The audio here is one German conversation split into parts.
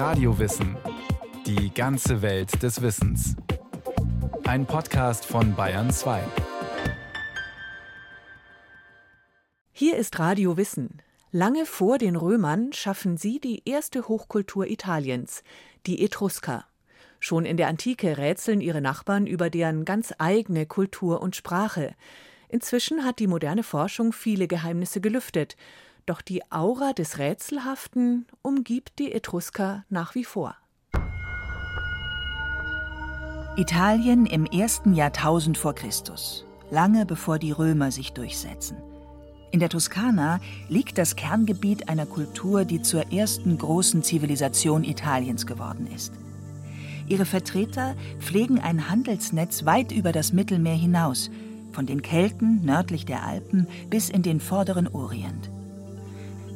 Radiowissen. Die ganze Welt des Wissens. Ein Podcast von Bayern 2. Hier ist Radio Wissen. Lange vor den Römern schaffen sie die erste Hochkultur Italiens, die Etrusker. Schon in der Antike rätseln ihre Nachbarn über deren ganz eigene Kultur und Sprache. Inzwischen hat die moderne Forschung viele Geheimnisse gelüftet, doch die Aura des Rätselhaften umgibt die Etrusker nach wie vor. Italien im ersten Jahrtausend vor Christus, lange bevor die Römer sich durchsetzen. In der Toskana liegt das Kerngebiet einer Kultur, die zur ersten großen Zivilisation Italiens geworden ist. Ihre Vertreter pflegen ein Handelsnetz weit über das Mittelmeer hinaus, von den Kelten nördlich der Alpen bis in den vorderen Orient.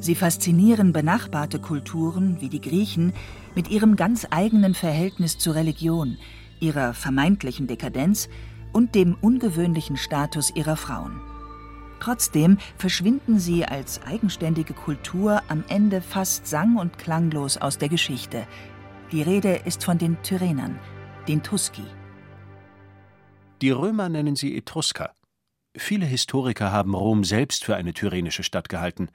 Sie faszinieren benachbarte Kulturen wie die Griechen mit ihrem ganz eigenen Verhältnis zur Religion, ihrer vermeintlichen Dekadenz und dem ungewöhnlichen Status ihrer Frauen. Trotzdem verschwinden sie als eigenständige Kultur am Ende fast sang- und klanglos aus der Geschichte. Die Rede ist von den Tyrrhenern, den Tusci. Die Römer nennen sie Etrusker. Viele Historiker haben Rom selbst für eine tyrrhenische Stadt gehalten.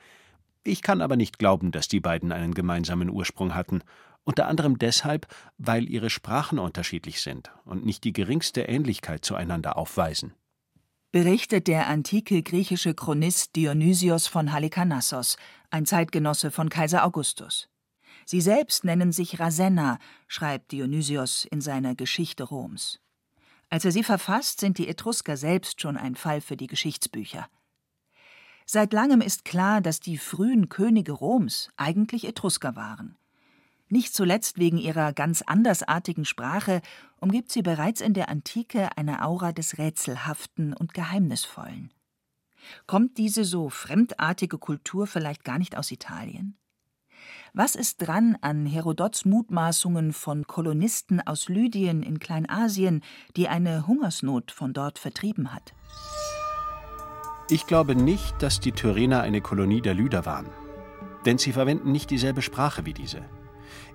Ich kann aber nicht glauben, dass die beiden einen gemeinsamen Ursprung hatten, unter anderem deshalb, weil ihre Sprachen unterschiedlich sind und nicht die geringste Ähnlichkeit zueinander aufweisen. Berichtet der antike griechische Chronist Dionysios von Halikarnassos, ein Zeitgenosse von Kaiser Augustus. Sie selbst nennen sich Rasenna, schreibt Dionysios in seiner Geschichte Roms. Als er sie verfasst, sind die Etrusker selbst schon ein Fall für die Geschichtsbücher. Seit langem ist klar, dass die frühen Könige Roms eigentlich Etrusker waren. Nicht zuletzt wegen ihrer ganz andersartigen Sprache umgibt sie bereits in der Antike eine Aura des Rätselhaften und Geheimnisvollen. Kommt diese so fremdartige Kultur vielleicht gar nicht aus Italien? Was ist dran an Herodots Mutmaßungen von Kolonisten aus Lydien in Kleinasien, die eine Hungersnot von dort vertrieben hat? Ich glaube nicht, dass die Tyrrhener eine Kolonie der Lyder waren. Denn sie verwenden nicht dieselbe Sprache wie diese.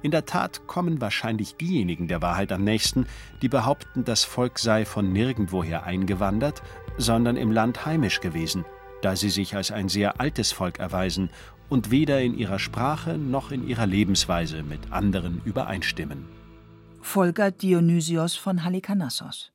In der Tat kommen wahrscheinlich diejenigen der Wahrheit am nächsten, die behaupten, das Volk sei von nirgendwoher eingewandert, sondern im Land heimisch gewesen, da sie sich als ein sehr altes Volk erweisen und weder in ihrer Sprache noch in ihrer Lebensweise mit anderen übereinstimmen. Folgert Dionysios von Halikarnassos.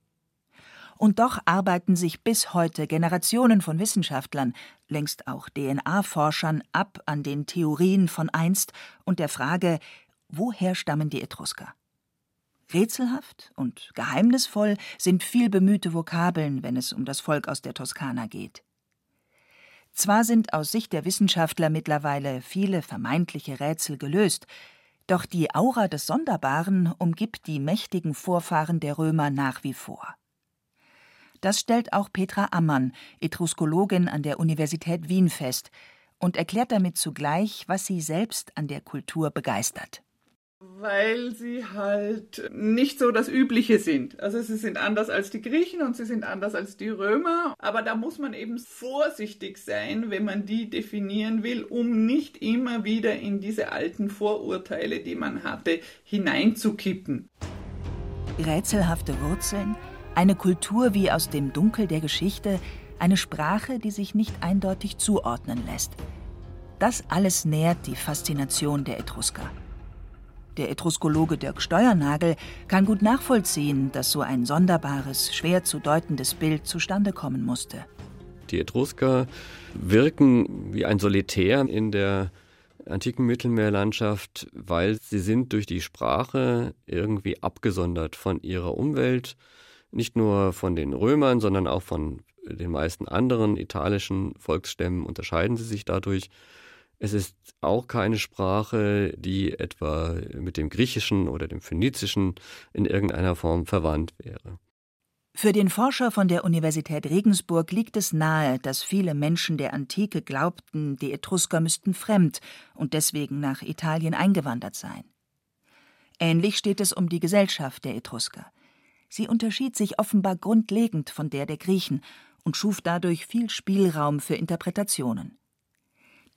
Und doch arbeiten sich bis heute Generationen von Wissenschaftlern, längst auch DNA-Forschern, ab an den Theorien von einst und der Frage, woher stammen die Etrusker? Rätselhaft und geheimnisvoll sind viel bemühte Vokabeln, wenn es um das Volk aus der Toskana geht. Zwar sind aus Sicht der Wissenschaftler mittlerweile viele vermeintliche Rätsel gelöst, doch die Aura des Sonderbaren umgibt die mächtigen Vorfahren der Römer nach wie vor. Das stellt auch Petra Ammann, Etruskologin an der Universität Wien, fest und erklärt damit zugleich, was sie selbst an der Kultur begeistert. Weil sie halt nicht so das Übliche sind. Also sie sind anders als die Griechen und sie sind anders als die Römer. Aber da muss man eben vorsichtig sein, wenn man die definieren will, um nicht immer wieder in diese alten Vorurteile, die man hatte, hineinzukippen. Rätselhafte Wurzeln, eine Kultur wie aus dem Dunkel der Geschichte, eine Sprache, die sich nicht eindeutig zuordnen lässt. Das alles nährt die Faszination der Etrusker. Der Etruskologe Dirk Steuernagel kann gut nachvollziehen, dass so ein sonderbares, schwer zu deutendes Bild zustande kommen musste. Die Etrusker wirken wie ein Solitär in der antiken Mittelmeerlandschaft, weil sie sind durch die Sprache irgendwie abgesondert von ihrer Umwelt, nicht nur von den Römern, sondern auch von den meisten anderen italischen Volksstämmen unterscheiden sie sich dadurch. Es ist auch keine Sprache, die etwa mit dem Griechischen oder dem Phönizischen in irgendeiner Form verwandt wäre. Für den Forscher von der Universität Regensburg liegt es nahe, dass viele Menschen der Antike glaubten, die Etrusker müssten fremd und deswegen nach Italien eingewandert sein. Ähnlich steht es um die Gesellschaft der Etrusker. Sie unterschied sich offenbar grundlegend von der der Griechen und schuf dadurch viel Spielraum für Interpretationen.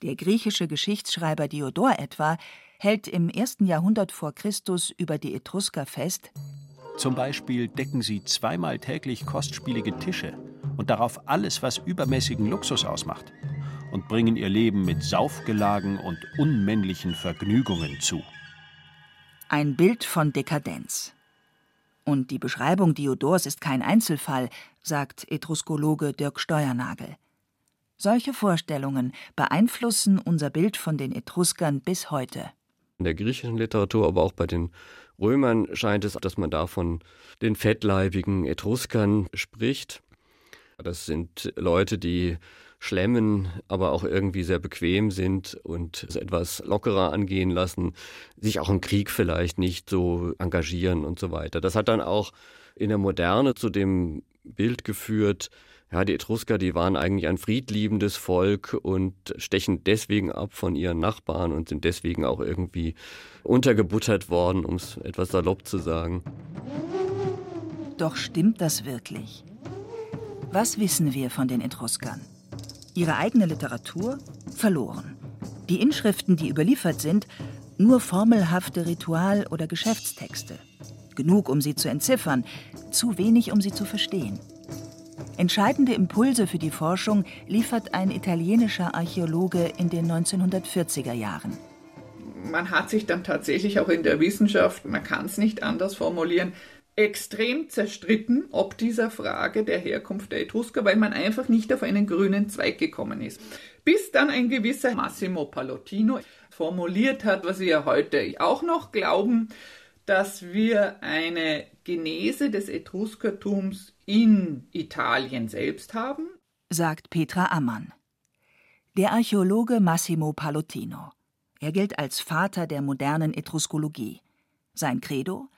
Der griechische Geschichtsschreiber Diodor etwa hält im ersten Jahrhundert vor Christus über die Etrusker fest, zum Beispiel decken sie zweimal täglich kostspielige Tische und darauf alles, was übermäßigen Luxus ausmacht, und bringen ihr Leben mit Saufgelagen und unmännlichen Vergnügungen zu. Ein Bild von Dekadenz. Und die Beschreibung Diodors ist kein Einzelfall, sagt Etruskologe Dirk Steuernagel. Solche Vorstellungen beeinflussen unser Bild von den Etruskern bis heute. In der griechischen Literatur, aber auch bei den Römern scheint es, dass man da von den fettleibigen Etruskern spricht. Das sind Leute, die schlemmen, aber auch irgendwie sehr bequem sind und es etwas lockerer angehen lassen, sich auch im Krieg vielleicht nicht so engagieren und so weiter. Das hat dann auch in der Moderne zu dem Bild geführt, ja, die Etrusker, die waren eigentlich ein friedliebendes Volk und stechen deswegen ab von ihren Nachbarn und sind deswegen auch irgendwie untergebuttert worden, um es etwas salopp zu sagen. Doch stimmt das wirklich? Was wissen wir von den Etruskern? Ihre eigene Literatur verloren. Die Inschriften, die überliefert sind, nur formelhafte Ritual- oder Geschäftstexte. Genug, um sie zu entziffern, zu wenig, um sie zu verstehen. Entscheidende Impulse für die Forschung liefert ein italienischer Archäologe in den 1940er Jahren. Man hat sich dann tatsächlich auch in der Wissenschaft, man kann es nicht anders formulieren, extrem zerstritten, ob dieser Frage der Herkunft der Etrusker, weil man einfach nicht auf einen grünen Zweig gekommen ist. Bis dann ein gewisser Massimo Pallottino formuliert hat, was wir heute auch noch glauben, dass wir eine Genese des Etruskertums in Italien selbst haben, sagt Petra Ammann. Der Archäologe Massimo Pallottino. Er gilt als Vater der modernen Etruskologie. Sein Credo?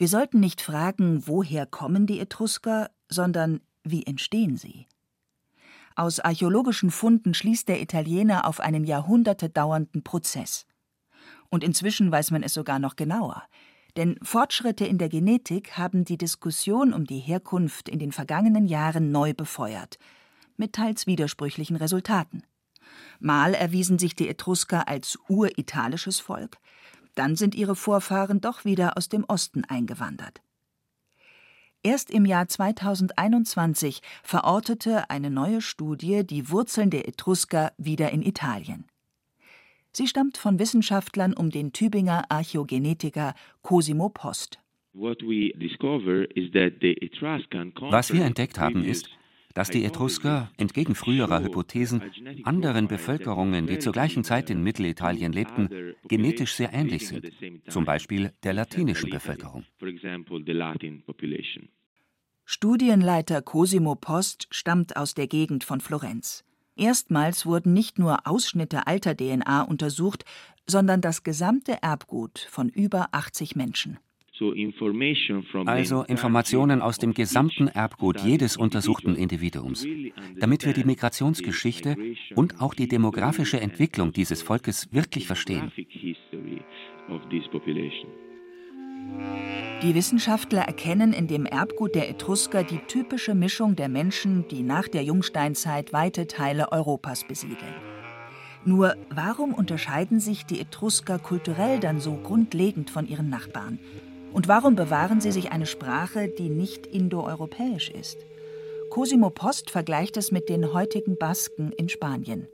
Wir sollten nicht fragen, woher kommen die Etrusker, sondern wie entstehen sie? Aus archäologischen Funden schließt der Italiener auf einen Jahrhunderte dauernden Prozess. Und inzwischen weiß man es sogar noch genauer. Denn Fortschritte in der Genetik haben die Diskussion um die Herkunft in den vergangenen Jahren neu befeuert, mit teils widersprüchlichen Resultaten. Mal erwiesen sich die Etrusker als uritalisches Volk, dann sind ihre Vorfahren doch wieder aus dem Osten eingewandert. Erst im Jahr 2021 verortete eine neue Studie die Wurzeln der Etrusker wieder in Italien. Sie stammt von Wissenschaftlern um den Tübinger Archäogenetiker Cosimo Post. Was wir entdeckt haben, ist, dass die Etrusker, entgegen früherer Hypothesen, anderen Bevölkerungen, die zur gleichen Zeit in Mittelitalien lebten, genetisch sehr ähnlich sind, zum Beispiel der latinischen Bevölkerung. Studienleiter Cosimo Post stammt aus der Gegend von Florenz. Erstmals wurden nicht nur Ausschnitte alter DNA untersucht, sondern das gesamte Erbgut von über 80 Menschen. Also Informationen aus dem gesamten Erbgut jedes untersuchten Individuums, damit wir die Migrationsgeschichte und auch die demografische Entwicklung dieses Volkes wirklich verstehen. Die Wissenschaftler erkennen in dem Erbgut der Etrusker die typische Mischung der Menschen, die nach der Jungsteinzeit weite Teile Europas besiedeln. Nur warum unterscheiden sich die Etrusker kulturell dann so grundlegend von ihren Nachbarn? Und warum bewahren sie sich eine Sprache, die nicht indoeuropäisch ist? Cosimo Post vergleicht es mit den heutigen Basken in Spanien.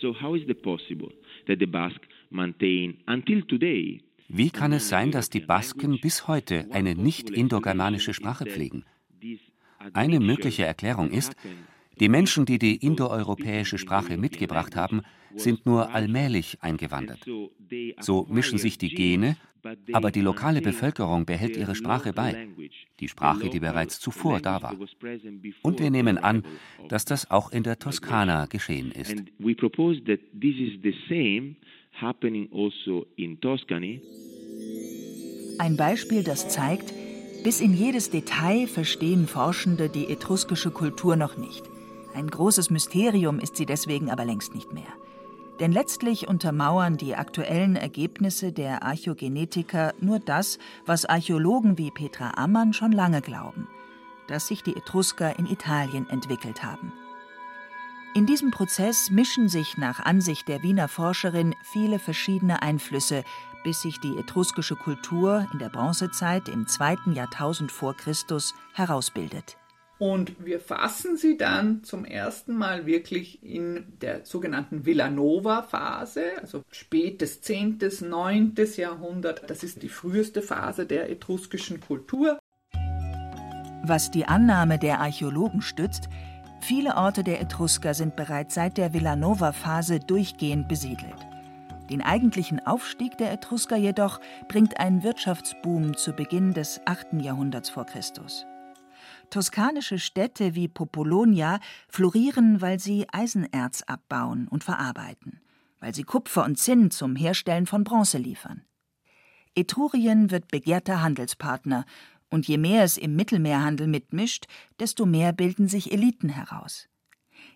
So how is it possible that the Basque maintain until today wie kann es sein, dass die Basken bis heute eine nicht indogermanische Sprache pflegen? Eine mögliche Erklärung ist, die Menschen, die die indoeuropäische Sprache mitgebracht haben, sind nur allmählich eingewandert. So mischen sich die Gene, aber die lokale Bevölkerung behält ihre Sprache bei, die Sprache, die bereits zuvor da war. Und wir nehmen an, dass das auch in der Toskana geschehen ist also. Ein Beispiel, das zeigt, bis in jedes Detail verstehen Forschende die etruskische Kultur noch nicht. Ein großes Mysterium ist sie deswegen aber längst nicht mehr. Denn letztlich untermauern die aktuellen Ergebnisse der Archäogenetiker nur das, was Archäologen wie Petra Ammann schon lange glauben, dass sich die Etrusker in Italien entwickelt haben. In diesem Prozess mischen sich nach Ansicht der Wiener Forscherin viele verschiedene Einflüsse, bis sich die etruskische Kultur in der Bronzezeit im zweiten Jahrtausend vor Christus herausbildet. Und wir fassen sie dann zum ersten Mal wirklich in der sogenannten Villanova-Phase, also spätes 10., 9. Jahrhundert. Das ist die früheste Phase der etruskischen Kultur. Was die Annahme der Archäologen stützt, viele Orte der Etrusker sind bereits seit der Villanova-Phase durchgehend besiedelt. Den eigentlichen Aufstieg der Etrusker jedoch bringt ein Wirtschaftsboom zu Beginn des 8. Jahrhunderts vor Christus. Toskanische Städte wie Popolonia florieren, weil sie Eisenerz abbauen und verarbeiten, weil sie Kupfer und Zinn zum Herstellen von Bronze liefern. Etrurien wird begehrter Handelspartner, und je mehr es im Mittelmeerhandel mitmischt, desto mehr bilden sich Eliten heraus.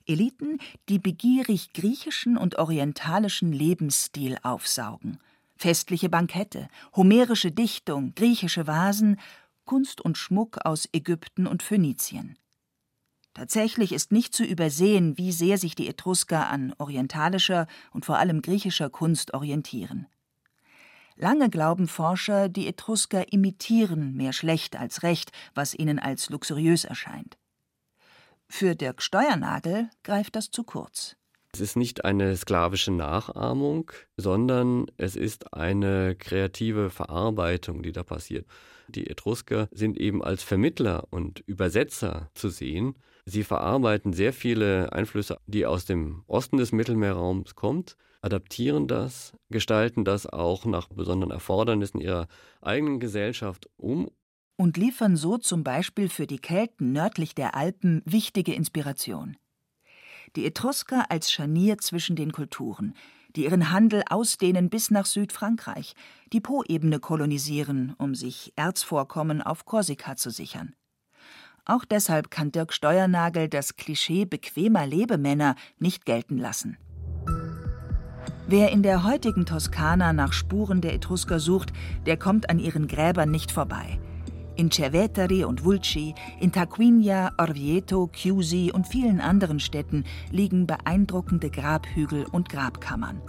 Eliten, die begierig griechischen und orientalischen Lebensstil aufsaugen. Festliche Bankette, homerische Dichtung, griechische Vasen Kunst und Schmuck aus Ägypten und Phönizien. Tatsächlich ist nicht zu übersehen, wie sehr sich die Etrusker an orientalischer und vor allem griechischer Kunst orientieren. Lange glauben Forscher, die Etrusker imitieren mehr schlecht als recht, was ihnen als luxuriös erscheint. Für Dirk Steuernagel greift das zu kurz. Es ist nicht eine sklavische Nachahmung, sondern es ist eine kreative Verarbeitung, die da passiert. Die Etrusker sind eben als Vermittler und Übersetzer zu sehen. Sie verarbeiten sehr viele Einflüsse, die aus dem Osten des Mittelmeerraums kommen, adaptieren das, gestalten das auch nach besonderen Erfordernissen ihrer eigenen Gesellschaft um. Und liefern so zum Beispiel für die Kelten nördlich der Alpen wichtige Inspiration. Die Etrusker als Scharnier zwischen den Kulturen, die ihren Handel ausdehnen bis nach Südfrankreich, die Po-Ebene kolonisieren, um sich Erzvorkommen auf Korsika zu sichern. Auch deshalb kann Dirk Steuernagel das Klischee bequemer Lebemänner nicht gelten lassen. Wer in der heutigen Toskana nach Spuren der Etrusker sucht, der kommt an ihren Gräbern nicht vorbei. In Cerveteri und Vulci, in Tarquinia, Orvieto, Chiusi und vielen anderen Städten liegen beeindruckende Grabhügel und Grabkammern.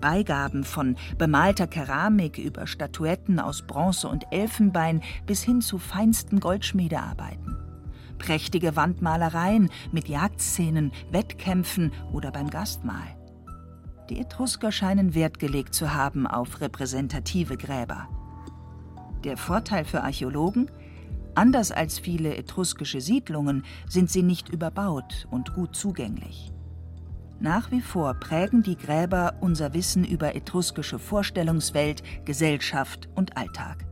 Beigaben von bemalter Keramik über Statuetten aus Bronze und Elfenbein bis hin zu feinsten Goldschmiedearbeiten. Prächtige Wandmalereien mit Jagdszenen, Wettkämpfen oder beim Gastmahl. Die Etrusker scheinen Wert gelegt zu haben auf repräsentative Gräber. Der Vorteil für Archäologen? Anders als viele etruskische Siedlungen sind sie nicht überbaut und gut zugänglich. Nach wie vor prägen die Gräber unser Wissen über etruskische Vorstellungswelt, Gesellschaft und Alltag.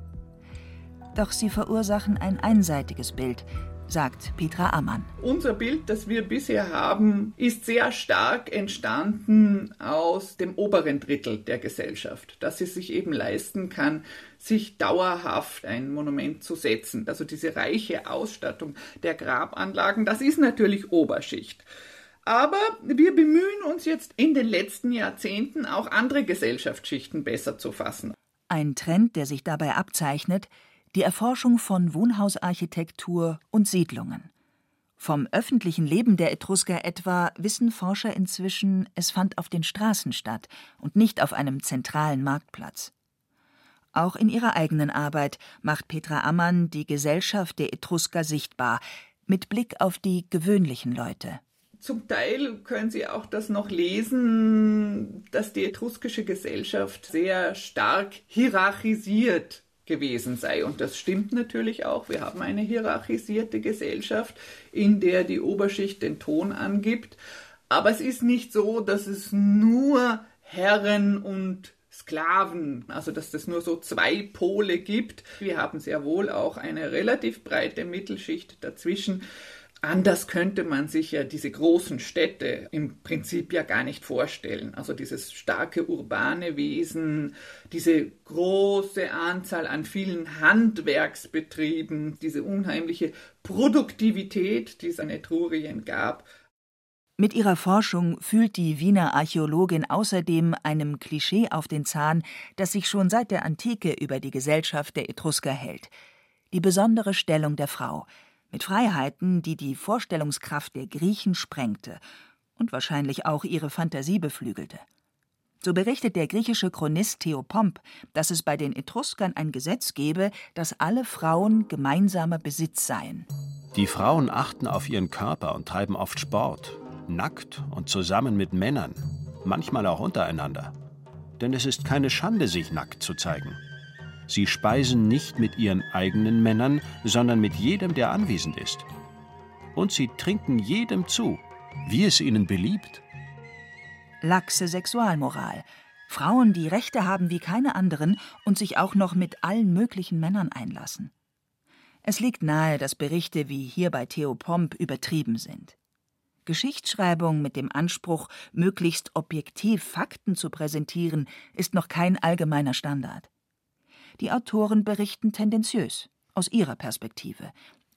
Doch sie verursachen ein einseitiges Bild, sagt Petra Ammann. Unser Bild, das wir bisher haben, ist sehr stark entstanden aus dem oberen Drittel der Gesellschaft, dass sie sich eben leisten kann, sich dauerhaft ein Monument zu setzen. Also diese reiche Ausstattung der Grabanlagen, das ist natürlich Oberschicht. Aber wir bemühen uns jetzt in den letzten Jahrzehnten auch andere Gesellschaftsschichten besser zu fassen. Ein Trend, der sich dabei abzeichnet, die Erforschung von Wohnhausarchitektur und Siedlungen. Vom öffentlichen Leben der Etrusker etwa wissen Forscher inzwischen, es fand auf den Straßen statt und nicht auf einem zentralen Marktplatz. Auch in ihrer eigenen Arbeit macht Petra Ammann die Gesellschaft der Etrusker sichtbar, mit Blick auf die gewöhnlichen Leute. Zum Teil können Sie auch das noch lesen, dass die etruskische Gesellschaft sehr stark hierarchisiert gewesen sei. Und das stimmt natürlich auch. Wir haben eine hierarchisierte Gesellschaft, in der die Oberschicht den Ton angibt. Aber es ist nicht so, dass es nur Herren und Sklaven, also dass es nur so zwei Pole gibt. Wir haben sehr wohl auch eine relativ breite Mittelschicht dazwischen. Anders könnte man sich ja diese großen Städte im Prinzip ja gar nicht vorstellen. Also dieses starke urbane Wesen, diese große Anzahl an vielen Handwerksbetrieben, diese unheimliche Produktivität, die es an Etrurien gab. Mit ihrer Forschung fühlt die Wiener Archäologin außerdem einem Klischee auf den Zahn, das sich schon seit der Antike über die Gesellschaft der Etrusker hält. Die besondere Stellung der Frau – mit Freiheiten, die die Vorstellungskraft der Griechen sprengte und wahrscheinlich auch ihre Fantasie beflügelte. So berichtet der griechische Chronist Theopomp, dass es bei den Etruskern ein Gesetz gebe, dass alle Frauen gemeinsamer Besitz seien. Die Frauen achten auf ihren Körper und treiben oft Sport, nackt und zusammen mit Männern, manchmal auch untereinander. Denn es ist keine Schande, sich nackt zu zeigen. Sie speisen nicht mit ihren eigenen Männern, sondern mit jedem, der anwesend ist. Und sie trinken jedem zu, wie es ihnen beliebt. Laxe Sexualmoral. Frauen, die Rechte haben wie keine anderen und sich auch noch mit allen möglichen Männern einlassen. Es liegt nahe, dass Berichte wie hier bei Theo Pomp übertrieben sind. Geschichtsschreibung mit dem Anspruch, möglichst objektiv Fakten zu präsentieren, ist noch kein allgemeiner Standard. Die Autoren berichten tendenziös, aus ihrer Perspektive,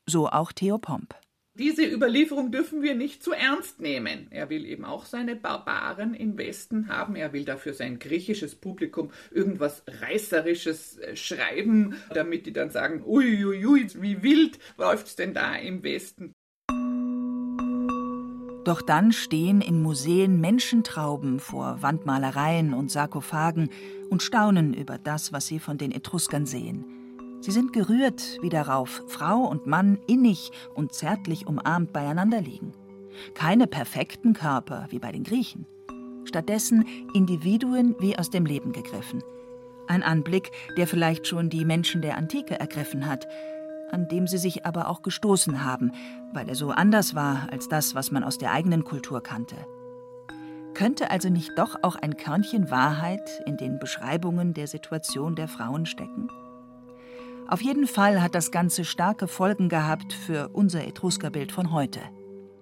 so auch Theo Pomp. Diese Überlieferung dürfen wir nicht zu ernst nehmen. Er will eben auch seine Barbaren im Westen haben. Er will dafür sein griechisches Publikum irgendwas Reißerisches äh, schreiben, damit die dann sagen, uiuiui, wie wild läuft's denn da im Westen. Doch dann stehen in Museen Menschentrauben vor Wandmalereien und Sarkophagen und staunen über das, was sie von den Etruskern sehen. Sie sind gerührt, wie darauf Frau und Mann innig und zärtlich umarmt beieinander liegen. Keine perfekten Körper wie bei den Griechen. Stattdessen Individuen wie aus dem Leben gegriffen. Ein Anblick, der vielleicht schon die Menschen der Antike ergriffen hat, an dem sie sich aber auch gestoßen haben, weil er so anders war als das, was man aus der eigenen Kultur kannte. Könnte also nicht doch auch ein Körnchen Wahrheit in den Beschreibungen der Situation der Frauen stecken? Auf jeden Fall hat das Ganze starke Folgen gehabt für unser Etruskerbild von heute.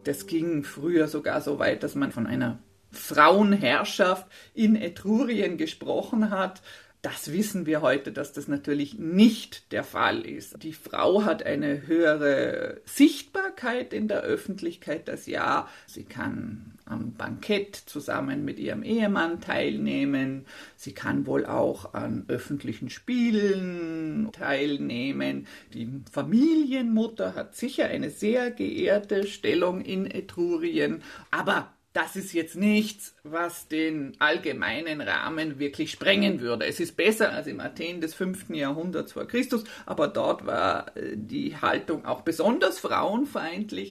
Das ging früher sogar so weit, dass man von einer Frauenherrschaft in Etrurien gesprochen hat. Das wissen wir heute, dass das natürlich nicht der Fall ist. Die Frau hat eine höhere Sichtbarkeit in der Öffentlichkeit das Jahr. Sie kann am Bankett zusammen mit ihrem Ehemann teilnehmen. Sie kann wohl auch an öffentlichen Spielen teilnehmen. Die Familienmutter hat sicher eine sehr geehrte Stellung in Etrurien, aber das ist jetzt nichts, was den allgemeinen Rahmen wirklich sprengen würde. Es ist besser als im Athen des 5. Jahrhunderts vor Christus, aber dort war äh, die Haltung auch besonders frauenfeindlich.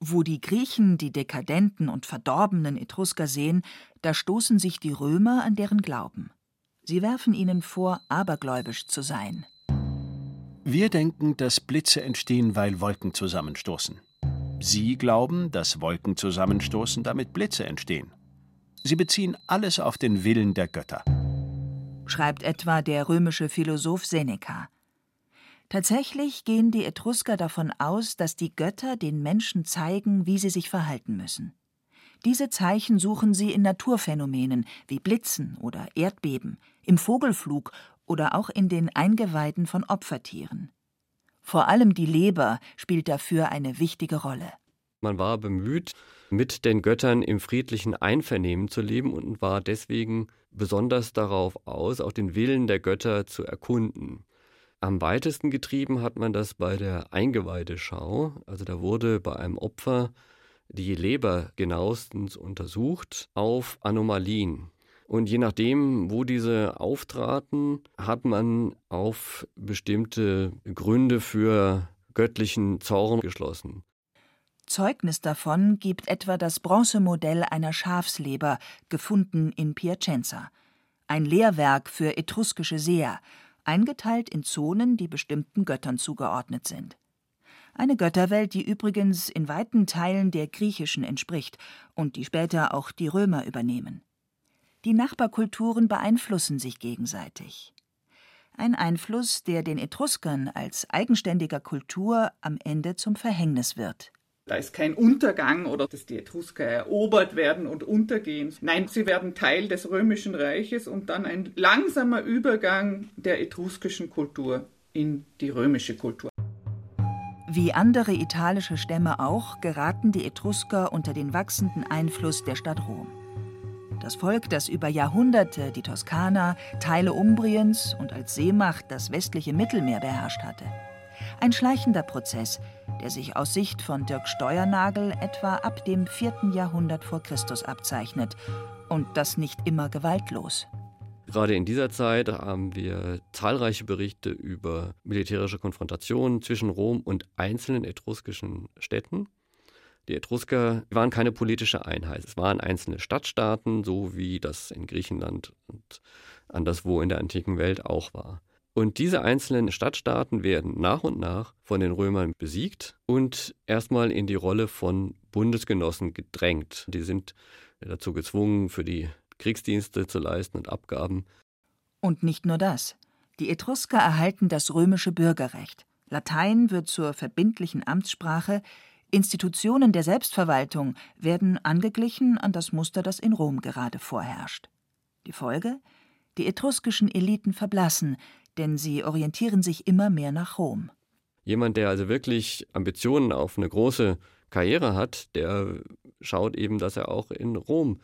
Wo die Griechen die dekadenten und verdorbenen Etrusker sehen, da stoßen sich die Römer an deren Glauben. Sie werfen ihnen vor, abergläubisch zu sein. Wir denken, dass Blitze entstehen, weil Wolken zusammenstoßen. Sie glauben, dass Wolken zusammenstoßen, damit Blitze entstehen. Sie beziehen alles auf den Willen der Götter. Schreibt etwa der römische Philosoph Seneca. Tatsächlich gehen die Etrusker davon aus, dass die Götter den Menschen zeigen, wie sie sich verhalten müssen. Diese Zeichen suchen sie in Naturphänomenen wie Blitzen oder Erdbeben, im Vogelflug oder auch in den Eingeweiden von Opfertieren. Vor allem die Leber spielt dafür eine wichtige Rolle. Man war bemüht, mit den Göttern im friedlichen Einvernehmen zu leben und war deswegen besonders darauf aus, auch den Willen der Götter zu erkunden. Am weitesten getrieben hat man das bei der Eingeweideschau. Also da wurde bei einem Opfer die Leber genauestens untersucht auf Anomalien. Und je nachdem, wo diese auftraten, hat man auf bestimmte Gründe für göttlichen Zorn geschlossen. Zeugnis davon gibt etwa das Bronzemodell einer Schafsleber, gefunden in Piacenza. Ein Lehrwerk für etruskische Seher, eingeteilt in Zonen, die bestimmten Göttern zugeordnet sind. Eine Götterwelt, die übrigens in weiten Teilen der griechischen entspricht und die später auch die Römer übernehmen. Die Nachbarkulturen beeinflussen sich gegenseitig. Ein Einfluss, der den Etruskern als eigenständiger Kultur am Ende zum Verhängnis wird. Da ist kein Untergang oder dass die Etrusker erobert werden und untergehen. Nein, sie werden Teil des römischen Reiches und dann ein langsamer Übergang der etruskischen Kultur in die römische Kultur. Wie andere italische Stämme auch geraten die Etrusker unter den wachsenden Einfluss der Stadt Rom. Das Volk, das über Jahrhunderte die Toskana, Teile Umbriens und als Seemacht das westliche Mittelmeer beherrscht hatte. Ein schleichender Prozess, der sich aus Sicht von Dirk Steuernagel etwa ab dem 4. Jahrhundert vor Christus abzeichnet. Und das nicht immer gewaltlos. Gerade in dieser Zeit haben wir zahlreiche Berichte über militärische Konfrontationen zwischen Rom und einzelnen etruskischen Städten. Die Etrusker waren keine politische Einheit. Es waren einzelne Stadtstaaten, so wie das in Griechenland und anderswo in der antiken Welt auch war. Und diese einzelnen Stadtstaaten werden nach und nach von den Römern besiegt und erstmal in die Rolle von Bundesgenossen gedrängt. Die sind dazu gezwungen, für die Kriegsdienste zu leisten und Abgaben. Und nicht nur das. Die Etrusker erhalten das römische Bürgerrecht. Latein wird zur verbindlichen Amtssprache, Institutionen der Selbstverwaltung werden angeglichen an das Muster, das in Rom gerade vorherrscht. Die Folge? Die etruskischen Eliten verblassen, denn sie orientieren sich immer mehr nach Rom. Jemand, der also wirklich Ambitionen auf eine große Karriere hat, der schaut eben, dass er auch in Rom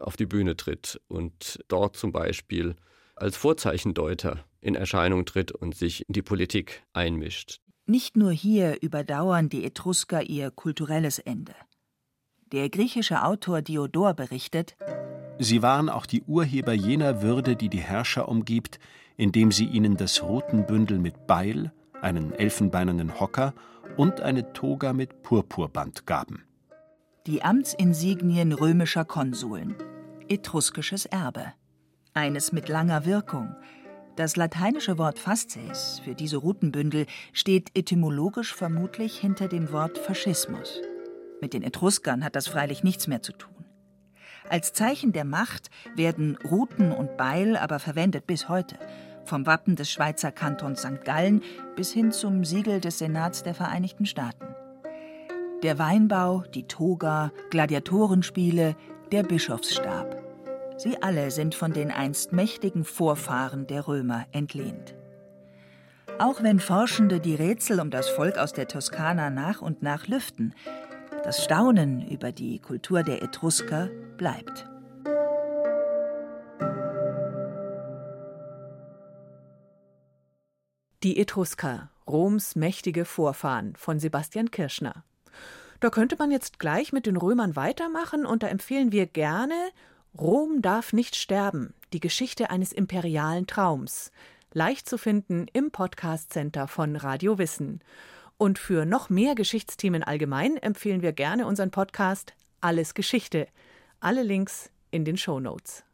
auf die Bühne tritt und dort zum Beispiel als Vorzeichendeuter in Erscheinung tritt und sich in die Politik einmischt. Nicht nur hier überdauern die Etrusker ihr kulturelles Ende. Der griechische Autor Diodor berichtet: Sie waren auch die Urheber jener Würde, die die Herrscher umgibt, indem sie ihnen das Rutenbündel mit Beil, einen elfenbeinernen Hocker und eine Toga mit Purpurband gaben. Die Amtsinsignien römischer Konsuln. Etruskisches Erbe. Eines mit langer Wirkung, das lateinische Wort fasces für diese Routenbündel steht etymologisch vermutlich hinter dem Wort Faschismus. Mit den Etruskern hat das freilich nichts mehr zu tun. Als Zeichen der Macht werden Ruten und Beil aber verwendet bis heute, vom Wappen des Schweizer Kantons St. Gallen bis hin zum Siegel des Senats der Vereinigten Staaten. Der Weinbau, die Toga, Gladiatorenspiele, der Bischofsstab. Sie alle sind von den einst mächtigen Vorfahren der Römer entlehnt. Auch wenn Forschende die Rätsel um das Volk aus der Toskana nach und nach lüften, das Staunen über die Kultur der Etrusker bleibt. Die Etrusker, Roms mächtige Vorfahren von Sebastian Kirschner. Da könnte man jetzt gleich mit den Römern weitermachen und da empfehlen wir gerne Rom darf nicht sterben. Die Geschichte eines imperialen Traums. Leicht zu finden im Podcast Center von Radio Wissen. Und für noch mehr Geschichtsthemen allgemein empfehlen wir gerne unseren Podcast Alles Geschichte. Alle Links in den Show Notes.